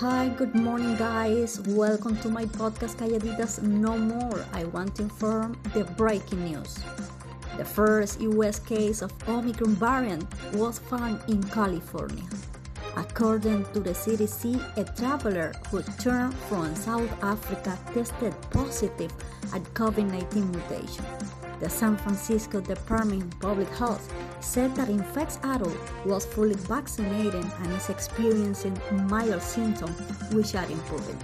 Hi, good morning, guys. Welcome to my podcast Calladitas No More. I want to inform the breaking news. The first US case of Omicron variant was found in California. According to the CDC, a traveler who returned from South Africa tested positive at COVID 19 mutation. The San Francisco Department of Public Health said that infected adult was fully vaccinated and is experiencing mild symptoms which are improving.